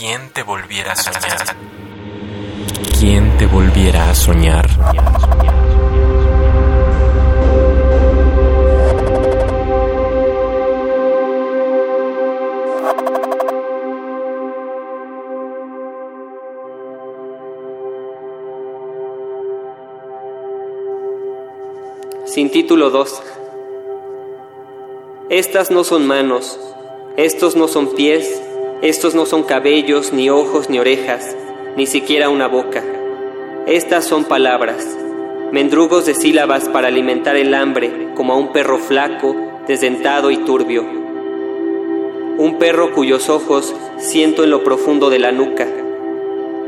¿Quién te volviera a soñar? ¿Quién te volviera a soñar? Sin título 2. Estas no son manos, estos no son pies, estos no son cabellos, ni ojos, ni orejas, ni siquiera una boca. Estas son palabras, mendrugos de sílabas para alimentar el hambre, como a un perro flaco, desdentado y turbio. Un perro cuyos ojos siento en lo profundo de la nuca.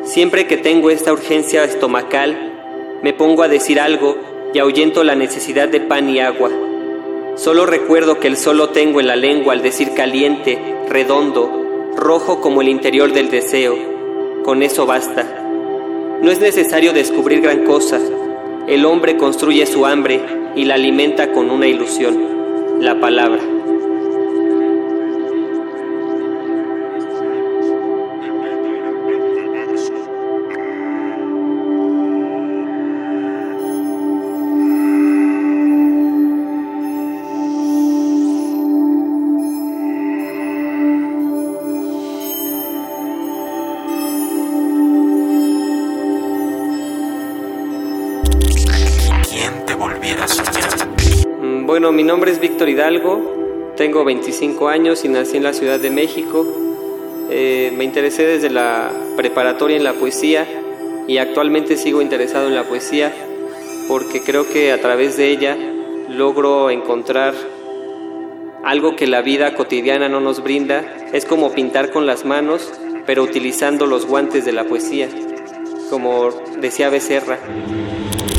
Siempre que tengo esta urgencia estomacal, me pongo a decir algo y ahuyento la necesidad de pan y agua. Solo recuerdo que el solo tengo en la lengua al decir caliente, redondo, rojo como el interior del deseo. Con eso basta. No es necesario descubrir gran cosa. El hombre construye su hambre y la alimenta con una ilusión, la palabra. Bueno, mi nombre es Víctor Hidalgo, tengo 25 años y nací en la Ciudad de México. Eh, me interesé desde la preparatoria en la poesía y actualmente sigo interesado en la poesía porque creo que a través de ella logro encontrar algo que la vida cotidiana no nos brinda. Es como pintar con las manos, pero utilizando los guantes de la poesía, como decía Becerra.